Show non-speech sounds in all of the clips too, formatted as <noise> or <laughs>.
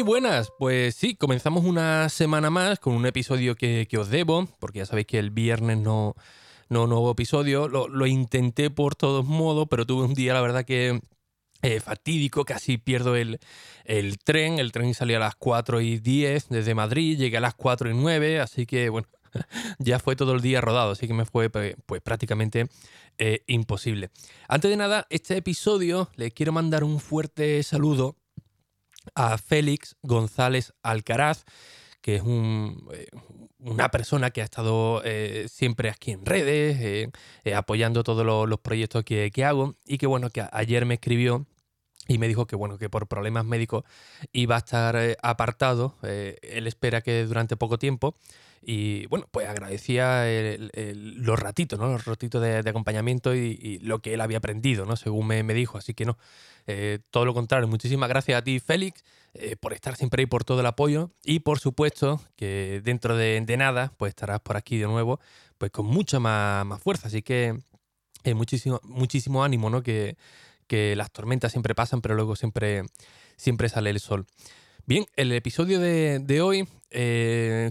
Muy buenas, pues sí, comenzamos una semana más con un episodio que, os debo, porque ya sabéis que el viernes no, no nuevo episodio, lo, intenté por todos modos, pero tuve un día, la verdad que eh, fatídico, casi pierdo el, tren, el tren salía a las 4 y 10 desde Madrid, llegué a las 4 y 9, así que bueno, <laughs> ya fue todo el día rodado, así que me fue pues prácticamente eh, imposible. Antes de nada, este episodio le quiero mandar un fuerte saludo a Félix González Alcaraz, que es eh, una persona que ha estado eh, siempre aquí en redes, eh, apoyando todos los, proyectos que, hago, y que bueno, que ayer me escribió y me dijo que bueno, que por problemas médicos iba a estar apartado. él espera que durante poco tiempo. Y bueno, pues agradecía los ratitos, ¿no? Los ratitos de, acompañamiento y, lo que él había aprendido, ¿no? Según me, me dijo. Así que no, eh, todo lo contrario, muchísimas gracias a ti, Félix, eh, por estar siempre ahí, por todo el apoyo. Y por supuesto que dentro de, nada, pues estarás por aquí de nuevo, pues con mucha más, fuerza. Así que eh, muchísimo, muchísimo ánimo, ¿no? Que, las tormentas siempre pasan, pero luego siempre, siempre sale el sol. Bien, el episodio de, hoy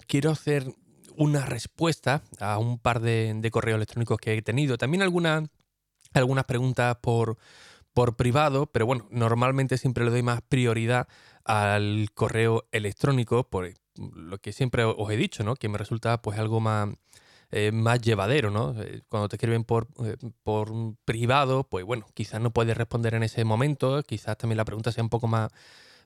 quiero hacer una respuesta a un par de, correos electrónicos que he tenido. También algunas preguntas por, por privado, pero bueno, normalmente siempre le doy más prioridad al correo electrónico, por lo que siempre os he dicho, ¿no? Que me resulta pues algo más, eh, más llevadero, ¿no? Eh, cuando te escriben por, eh, por privado, pues bueno, quizás no puedes responder en ese momento, quizás también la pregunta sea un poco más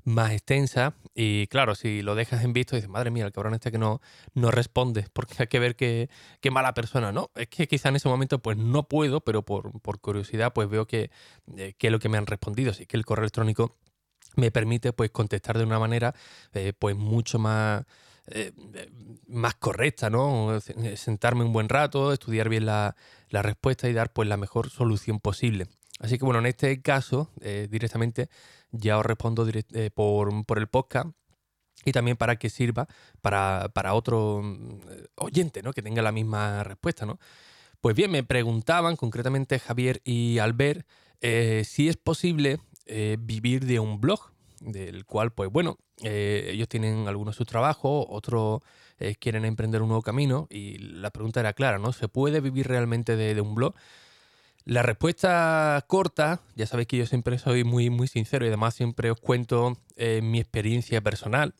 más extensa. Y claro, si lo dejas en visto, dices, madre mía, el cabrón este que no, no responde, porque hay que ver qué, mala persona, ¿no? Es que quizá en ese momento pues no puedo, pero por, curiosidad pues veo que, eh, es lo que me han respondido. Así que el correo electrónico me permite pues contestar de una manera eh, pues mucho más... Eh, más correcta, ¿no? Sentarme un buen rato, estudiar bien la, la respuesta y dar pues la mejor solución posible. Así que bueno, en este caso, eh, directamente ya os respondo eh, por, el podcast y también para que sirva para, otro mm, oyente, ¿no? Que tenga la misma respuesta, ¿no? Pues bien, me preguntaban concretamente Javier y Albert eh, si es posible vivir de un blog, del cual, pues bueno, ellos tienen algunos su trabajo, otros quieren emprender un nuevo camino y la pregunta era clara, ¿no? ¿Se puede vivir realmente de un blog? La respuesta corta, ya sabéis que yo siempre soy muy, muy sincero y además siempre os cuento eh, mi experiencia personal.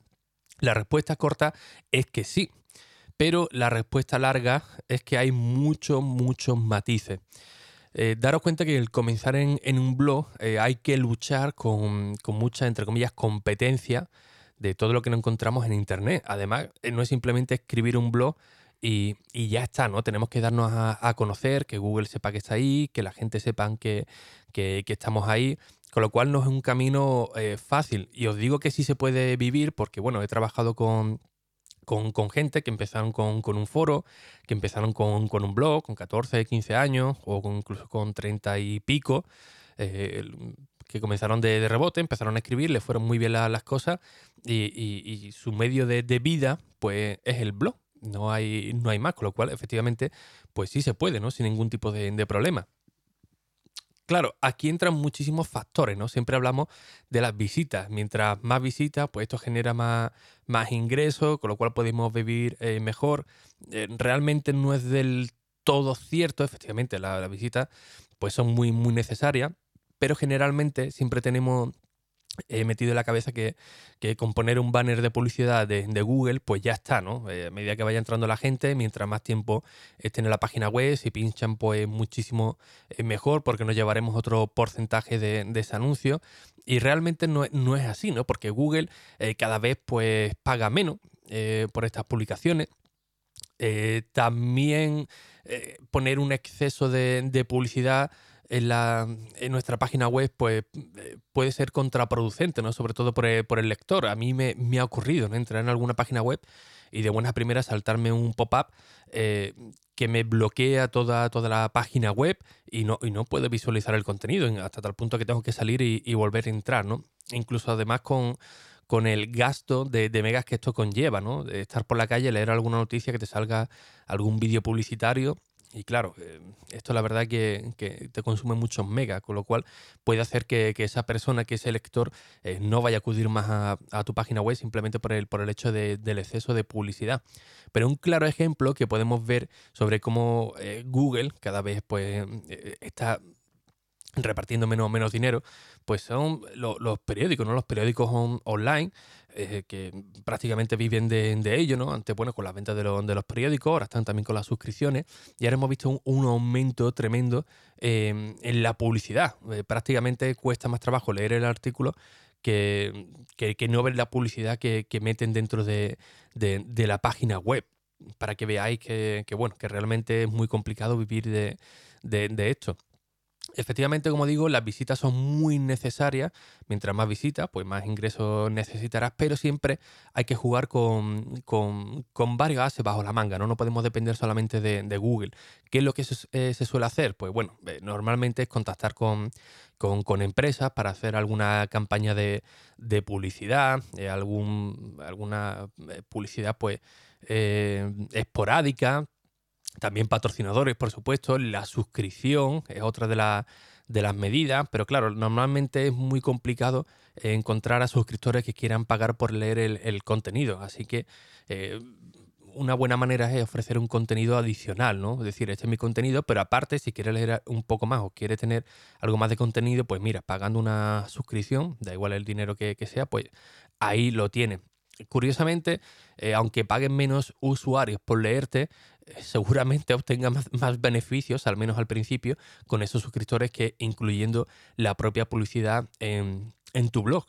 La respuesta corta es que sí, pero la respuesta larga es que hay muchos, muchos matices. Eh, daros cuenta que el comenzar en, un blog eh, hay que luchar con, con, mucha, entre comillas, competencia de todo lo que nos encontramos en Internet. Además, no es simplemente escribir un blog y, ya está, ¿no? Tenemos que darnos a, conocer, que Google sepa que está ahí, que la gente sepa que, estamos ahí, con lo cual no es un camino eh, fácil. Y os digo que sí se puede vivir porque, bueno, he trabajado con, con, gente que empezaron con, un foro, que empezaron con, un blog, con 14, 15 años, o incluso con 30 y pico, eh, que comenzaron de, rebote, empezaron a escribir, les fueron muy bien las cosas, y, su medio de, de, vida, pues, es el blog no hay, no hay más, con lo cual efectivamente, pues sí se puede, ¿no? Sin ningún tipo de, problema. Claro, aquí entran muchísimos factores, ¿no? Siempre hablamos de las visitas. Mientras más visitas, pues esto genera más, más ingresos, con lo cual podemos vivir eh, mejor. Eh, realmente no es del todo cierto, efectivamente, las visitas pues son muy, muy necesarias, pero generalmente siempre tenemos he metido en la cabeza que, que con poner un banner de publicidad de, Google, pues ya está, ¿no? Eh, a medida que vaya entrando la gente, mientras más tiempo estén en la página web, si pinchan, pues muchísimo eh, mejor, porque nos llevaremos otro porcentaje de, ese anuncio. Y realmente no, es así, ¿no? Porque Google eh, cada vez pues paga menos por estas publicaciones. también poner un exceso de publicidad en, la, en nuestra página web, pues eh, puede ser contraproducente, ¿no? Sobre todo por el, lector. A mí me, ha ocurrido, ¿no? Entrar en alguna página web y de buenas primeras saltarme un pop-up eh, que me bloquea toda, toda la página web y no, y no puedo visualizar el contenido, hasta tal punto que tengo que salir y, volver a entrar, ¿no? Incluso además con, con el gasto de, de, megas que esto conlleva, ¿no? De estar por la calle, leer alguna noticia, que te salga algún vídeo publicitario y claro, eh, esto la verdad que, te consume muchos megas, con lo cual puede hacer que, esa persona, que ese lector, eh, no vaya a acudir más a, tu página web simplemente por el, por el hecho del exceso de publicidad. Pero un claro ejemplo que podemos ver sobre cómo eh, Google cada vez pues, está repartiendo menos, menos dinero, pues son los periódicos, ¿no? Los periódicos online eh, que prácticamente viven de, ello, ¿no? Antes, bueno, con las ventas de, de, los periódicos, ahora están también con las suscripciones y ahora hemos visto un, aumento tremendo em, en la publicidad. Eh, prácticamente cuesta más trabajo leer el artículo que, que, no ver la publicidad que, meten dentro de, la página web para que veáis que, bueno, que realmente es muy complicado vivir de, de esto. Efectivamente, como digo, las visitas son muy necesarias. Mientras más visitas, pues más ingresos necesitarás, pero siempre hay que jugar con, con, con bajo la manga, ¿no? No podemos depender solamente de, Google. ¿Qué es lo que eh, se, suele hacer? Pues bueno, eh, normalmente es contactar con, con, empresas para hacer alguna campaña de, publicidad, eh, algún, alguna publicidad pues esporádica, también patrocinadores, por supuesto. La suscripción es otra de, de las medidas, pero claro, normalmente es muy complicado encontrar a suscriptores que quieran pagar por leer el, contenido. Así que eh, una buena manera es ofrecer un contenido adicional, ¿no? Es decir, este es mi contenido, pero aparte, si quieres leer un poco más o quieres tener algo más de contenido, pues mira, pagando una suscripción, da igual el dinero que, sea, pues ahí lo tienes. Curiosamente, eh, aunque paguen menos usuarios por leerte, seguramente <laughs> obtenga más, beneficios, al menos al principio, con esos suscriptores que incluyendo la propia publicidad en, tu blog.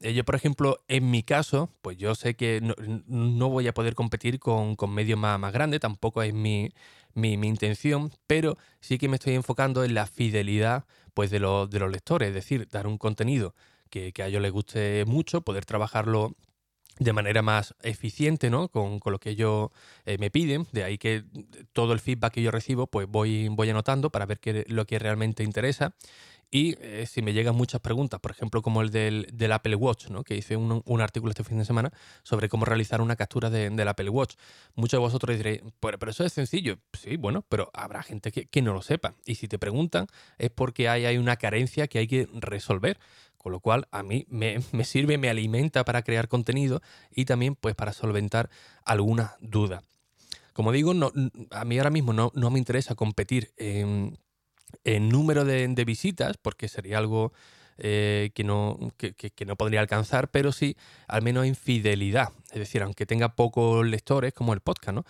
Eh, yo, por ejemplo, en mi caso, pues yo sé que no, voy a poder competir con, medios más, grandes, tampoco es mi, intención, pero sí que me estoy enfocando en la fidelidad pues, de, los, lectores, es decir, dar un contenido que a ellos les guste mucho, poder trabajarlo de manera más eficiente, ¿no? Con, lo que ellos eh, me piden. De ahí que todo el feedback que yo recibo, pues voy, voy anotando para ver qué lo que realmente interesa. Y eh, si me llegan muchas preguntas, por ejemplo, como el del, Apple Watch, ¿no? que hice un, artículo este fin de semana sobre cómo realizar una captura de, del Apple Watch. Muchos de vosotros diréis, pero, pero, eso es sencillo. Sí, bueno, pero habrá gente que, que, no lo sepa. Y si te preguntan, es porque hay, hay una carencia que hay que resolver. Con lo cual a mí me, sirve, me alimenta para crear contenido y también pues para solventar alguna duda. Como digo, no, a mí ahora mismo no, no me interesa competir en, número de, visitas, porque sería algo eh, que, no, que, no podría alcanzar, pero sí al menos en fidelidad. Es decir, aunque tenga pocos lectores, como el podcast, ¿no?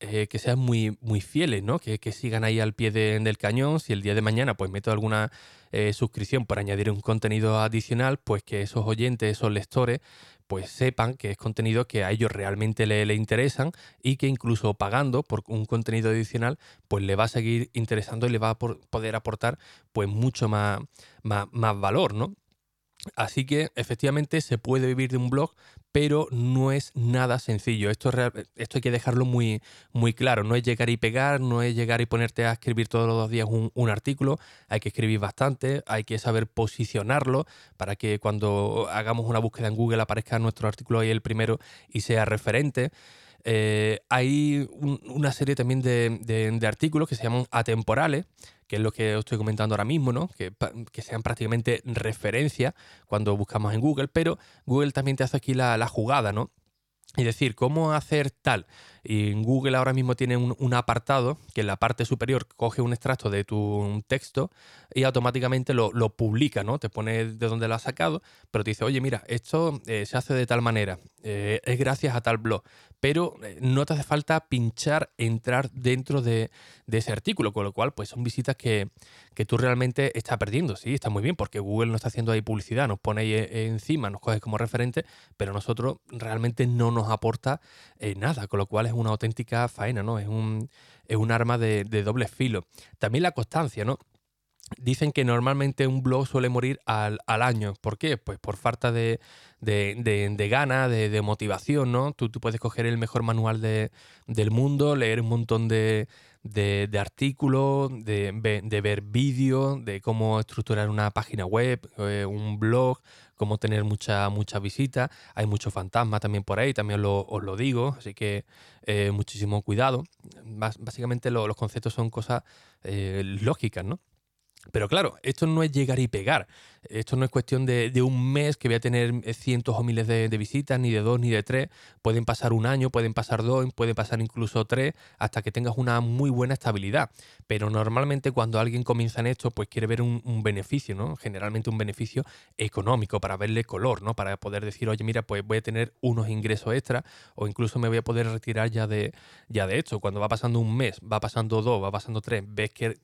Eh, que sean muy, muy fieles, ¿no? Que, sigan ahí al pie del cañón. Si el día de mañana pues meto alguna eh, suscripción por añadir un contenido adicional, pues que esos oyentes, esos lectores, pues sepan que es contenido que a ellos realmente le, le, interesan y que incluso pagando por un contenido adicional, pues le va a seguir interesando y le va a poder aportar pues mucho más, más, más valor, ¿no? Así que efectivamente se puede vivir de un blog, pero no es nada sencillo. Esto, esto hay que dejarlo muy, muy claro. No es llegar y pegar, no es llegar y ponerte a escribir todos los días un, artículo. Hay que escribir bastante, hay que saber posicionarlo para que cuando hagamos una búsqueda en Google aparezca nuestro artículo ahí el primero y sea referente. Eh, hay una serie también de, artículos que se llaman atemporales, que es lo que os estoy comentando ahora mismo, ¿no? Que, sean prácticamente referencia cuando buscamos en Google, pero Google también te hace aquí la, jugada, ¿no? Es decir, cómo hacer tal. Y Google ahora mismo tiene un, apartado que en la parte superior coge un extracto de tu texto y automáticamente lo, publica, ¿no? Te pone de dónde lo has sacado, pero te dice, oye, mira, esto eh, se hace de tal manera, eh, es gracias a tal blog, pero eh, no te hace falta pinchar, entrar dentro de, ese artículo, con lo cual, pues son visitas que, tú realmente estás perdiendo, sí, está muy bien, porque Google no está haciendo ahí publicidad, nos pone ahí encima, nos coge como referente, pero nosotros realmente no nos aporta nada, con lo cual es una auténtica faena, ¿no? Es un, es un arma de, doble filo. También la constancia, ¿no? Dicen que normalmente un blog suele morir al, año. ¿Por qué? Pues por falta de, de, de, gana, de, motivación, ¿no? Tú, tú, puedes coger el mejor manual del mundo, leer un montón de, artículos, de, ver vídeos, de cómo estructurar una página web, eh, un blog, cómo tener mucha, mucha visita. Hay muchos fantasmas también por ahí, también os lo digo, así que eh, muchísimo cuidado. básicamente los conceptos son cosas eh, lógicas, ¿no? Pero claro, esto no es llegar y pegar. Esto no es cuestión de, un mes que voy a tener eh, cientos o miles de, visitas, ni de dos ni de tres. Pueden pasar un año, pueden pasar dos, pueden pasar incluso tres, hasta que tengas una muy buena estabilidad. Pero normalmente cuando alguien comienza en esto, pues quiere ver un, beneficio, ¿no? Generalmente un beneficio económico para verle color, ¿no? Para poder decir, oye, mira, pues voy a tener unos ingresos extra o incluso me voy a poder retirar ya de, ya de esto. Cuando va pasando un mes, va pasando dos, va pasando tres, ves que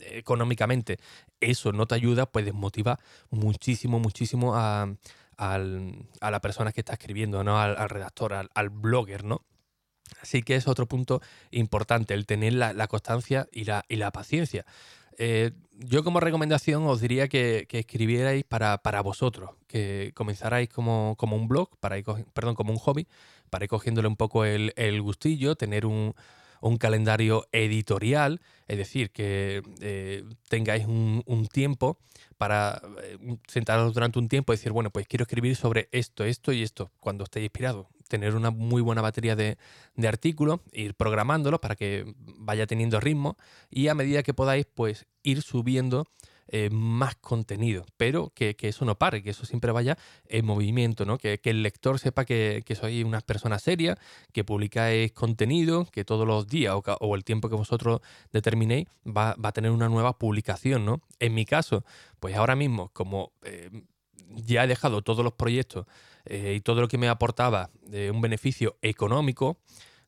económicamente eso no te ayuda, pues desmotiva muchísimo, muchísimo a, la persona que está escribiendo, ¿no? Al, redactor, al, blogger, ¿no? Así que es otro punto importante, el tener la, constancia y la, y la paciencia. Eh, yo como recomendación os diría que, escribierais para, vosotros, que comenzarais como, como un blog, para ir, perdón, como un hobby, para ir cogiéndole un poco el, el gustillo, tener un, un calendario editorial, es decir, que eh, tengáis un, tiempo para eh, sentaros durante un tiempo y decir, bueno, pues quiero escribir sobre esto, esto y esto, cuando estéis inspirados. Tener una muy buena batería de, de artículos, ir programándolos para que vaya teniendo ritmo y a medida que podáis, pues ir subiendo eh, más contenido, pero que, eso no pare, que eso siempre vaya en movimiento, ¿no? Que, el lector sepa que, que sois una persona seria, que publicáis contenido, que todos los días o, el tiempo que vosotros determinéis va, a tener una nueva publicación, ¿no? En mi caso, pues ahora mismo, como eh, ya he dejado todos los proyectos eh, y todo lo que me aportaba de un beneficio económico,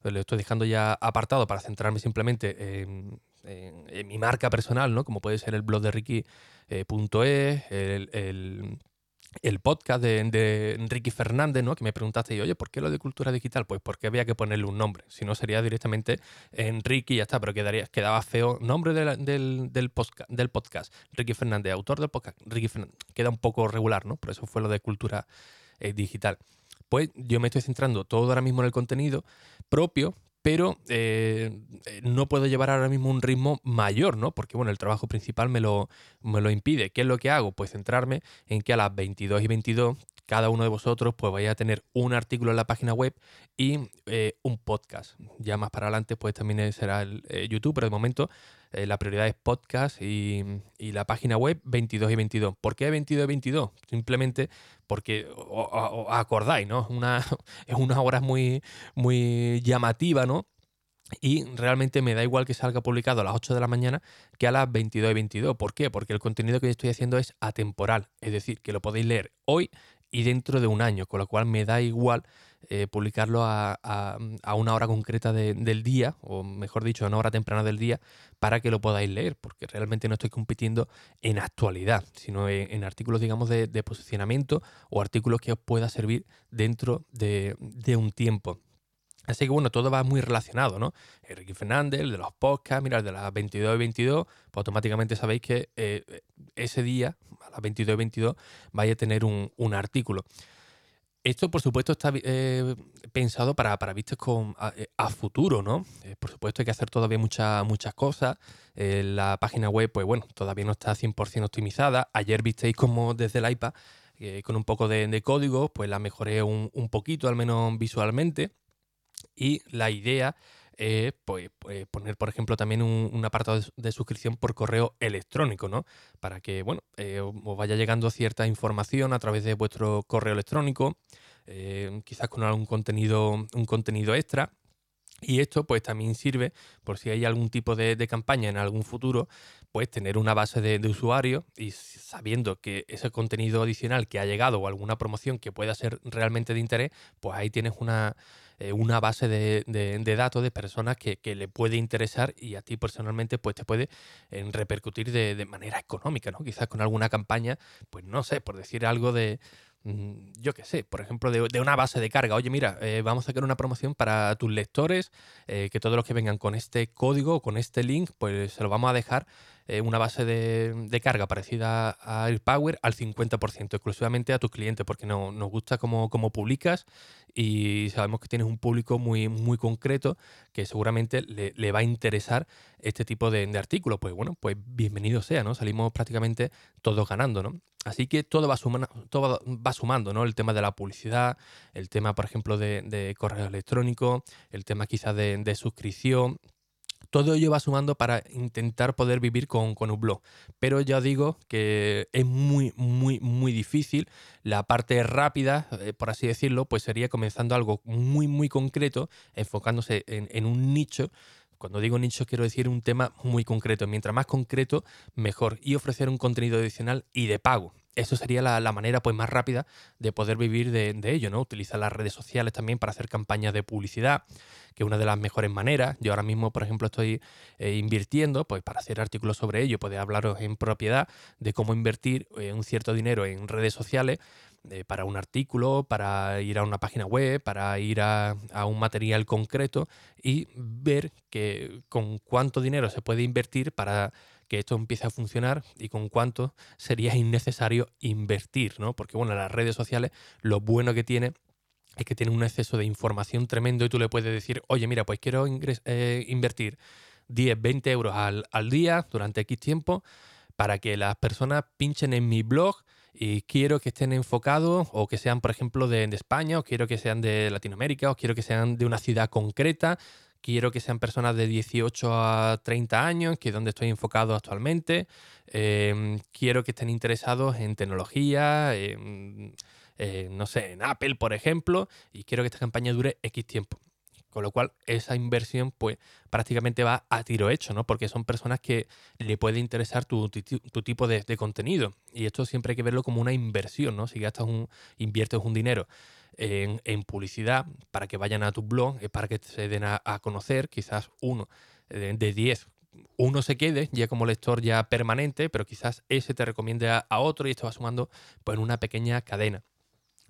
lo estoy dejando ya apartado para centrarme simplemente en, en, mi marca personal, ¿no? Como puede ser el blog de Ricky.es, el, el, podcast de, de, Ricky Fernández, ¿no? Que me preguntaste, y, oye, ¿por qué lo de cultura digital? Pues porque había que ponerle un nombre. Si no, sería directamente en Ricky y ya está, pero quedaría, quedaba feo. Nombre del, del, podcast, Ricky Fernández, autor del podcast, Ricky Fernández. Queda un poco regular, ¿no? Por eso fue lo de cultura eh, digital. Pues yo me estoy centrando todo ahora mismo en el contenido propio, pero eh, eh, no puedo llevar ahora mismo un ritmo mayor, ¿no? Porque, bueno, el trabajo principal me lo, me lo impide. ¿Qué es lo que hago? Pues centrarme en que a las 22 y 22 cada uno de vosotros pues vaya a tener un artículo en la página web y eh, un podcast. Ya más para adelante pues también será el YouTube, pero de momento la prioridad es podcast y, y, la página web 22 y 22. ¿Por qué 22 y 22? Simplemente porque os acordáis, ¿no? <laughs> Es una hora muy, muy llamativa, ¿no? Y realmente me da igual que salga publicado a las 8 de la mañana que a las 22 y 22. ¿Por qué? Porque el contenido que estoy haciendo es atemporal. Es decir, que lo podéis leer hoy y dentro de un año. Con lo cual me da igual eh, publicarlo a, una hora concreta del día, o mejor dicho, a una hora temprana del día, para que lo podáis leer, porque realmente no estoy compitiendo en actualidad, sino en, artículos, digamos, de, posicionamiento o artículos que os pueda servir dentro de, un tiempo. Así que bueno, todo va muy relacionado, ¿no? Enrique Fernández, el de los podcasts, mira, el de las 22 y 22, pues automáticamente sabéis que eh, ese día, a las 22 y 22, vais a tener un, un artículo. Esto, por supuesto, está eh, pensado para, para vistas con, a, eh, futuro, ¿no? Eh, por supuesto, hay que hacer todavía muchas muchas cosas. la página web, pues bueno, todavía no está 100% optimizada. Ayer visteis como desde el iPad, con un poco de, código, pues la mejoré un, un poquito, al menos visualmente. Y la idea eh, pues, pues, poner, por ejemplo, también un, apartado de, suscripción por correo electrónico, ¿no? Para que, bueno, eh, os vaya llegando cierta información a través de vuestro correo electrónico, eh, quizás con algún contenido, un contenido extra. Y esto pues también sirve por si hay algún tipo de, campaña en algún futuro, pues tener una base de, de, usuarios y sabiendo que ese contenido adicional que ha llegado o alguna promoción que pueda ser realmente de interés, pues ahí tienes una, eh, una base de, datos de personas que, le puede interesar y a ti personalmente pues te puede eh, repercutir de, manera económica, ¿no? Quizás con alguna campaña, pues no sé, por decir algo de mm, yo qué sé, por ejemplo, de, una base de carga. Oye, mira, eh, vamos a sacar una promoción para tus lectores, que todos los que vengan con este código con este link, pues se lo vamos a dejar eh, una base de, carga parecida a AirPower al 50% exclusivamente a tus clientes, porque no, nos gusta cómo, publicas y sabemos que tienes un público muy, muy concreto que seguramente le, va a interesar este tipo de, de artículos. Pues bueno, pues bienvenido sea, ¿no? Salimos prácticamente todos ganando, ¿no? Así que todo va, sumando, todo va sumando, ¿no? El tema de la publicidad, el tema, por ejemplo, de, correo electrónico, el tema quizás de, suscripción. Todo ello va sumando para intentar poder vivir con, un blog. Pero ya digo que es muy, muy, muy difícil. La parte rápida, eh, por así decirlo, pues sería comenzando algo muy, muy concreto, enfocándose en, en un nicho cuando digo nicho quiero decir un tema muy concreto. Mientras más concreto, mejor. Y ofrecer un contenido adicional y de pago. Eso sería la, manera pues, más rápida de poder vivir de, ello, ¿no? Utilizar las redes sociales también para hacer campañas de publicidad, que es una de las mejores maneras. Yo ahora mismo, por ejemplo, estoy eh, invirtiendo pues, para hacer artículos sobre ello, poder hablaros en propiedad de cómo invertir eh, un cierto dinero en redes sociales para un artículo, para ir a una página web, para ir a, un material concreto y ver que con cuánto dinero se puede invertir para que esto empiece a funcionar y con cuánto sería <laughs> innecesario invertir, ¿no? Porque bueno, las redes sociales lo bueno que tiene es que tiene un exceso de información tremendo y tú le puedes decir, oye, mira, pues quiero eh, invertir 10, 20 euros al, al día durante X tiempo para que las personas pinchen en mi blog y quiero que estén enfocados o que sean, por ejemplo, de, España, o quiero que sean de Latinoamérica, o quiero que sean de una ciudad concreta, quiero que sean personas de 18 a 30 años, que es donde estoy enfocado actualmente, em, quiero que estén interesados en tecnología, no sé, en Apple, por ejemplo, y quiero que esta campaña dure X tiempo. Con lo cual, esa inversión, pues, prácticamente va a tiro hecho, ¿no? Porque son personas que le puede interesar tu, tipo de, contenido. Y esto siempre hay que verlo como una inversión, ¿no? Si gastas un, inviertes un dinero en, publicidad para que vayan a tu blog, para que se den a, conocer, quizás uno de 10 uno se quede ya como lector ya permanente, pero quizás ese te recomiende a, a, otro y esto va sumando pues, en una pequeña cadena.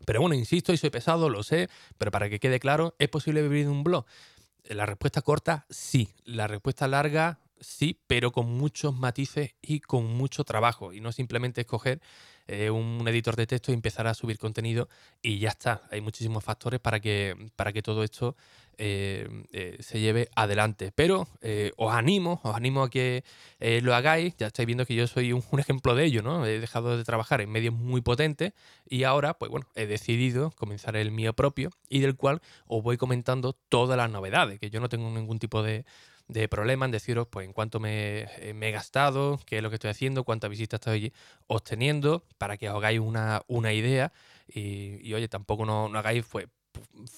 Pero bueno, insisto y soy pesado, lo sé, pero para que quede claro, ¿es posible vivir de un blog? La respuesta corta, sí. La respuesta larga, sí, pero con muchos matices y con mucho trabajo. Y no simplemente escoger eh, un editor de texto y empezar a subir contenido y ya está. Hay muchísimos factores para que, para que todo esto eh, eh, se lleve adelante. Pero os animo, os animo a que lo hagáis. Ya estáis viendo que yo soy un, ejemplo de ello, ¿no? He dejado de trabajar en medios muy potentes y ahora, pues bueno, he decidido comenzar el mío propio y del cual os voy comentando todas las novedades, que yo no tengo ningún tipo de de problema en deciros pues en cuánto me, eh, me, he gastado, qué es lo que estoy haciendo, cuántas visitas estoy obteniendo, para que os hagáis una, una idea y, oye, tampoco no, hagáis pues,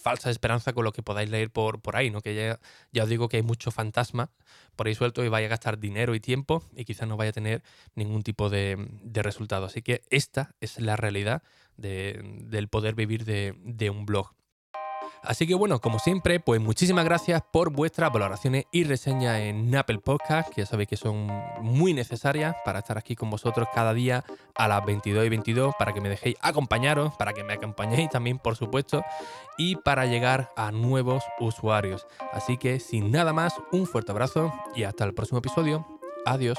falsa esperanza con lo que podáis leer por, por ahí, ¿no? Que ya, ya os digo que hay mucho fantasma por ahí suelto y vaya a gastar dinero y tiempo y quizás no vaya a tener ningún tipo de, de resultado. Así que esta es la realidad de, del poder vivir de, de un blog. Así que bueno, como siempre, pues muchísimas gracias por vuestras valoraciones y reseñas en Apple Podcast, que ya sabéis que son muy necesarias para estar aquí con vosotros cada día a las 22 y 22, para que me dejéis acompañaros, para que me acompañéis también, por supuesto, y para llegar a nuevos usuarios. Así que sin nada más, un fuerte abrazo y hasta el próximo episodio. Adiós.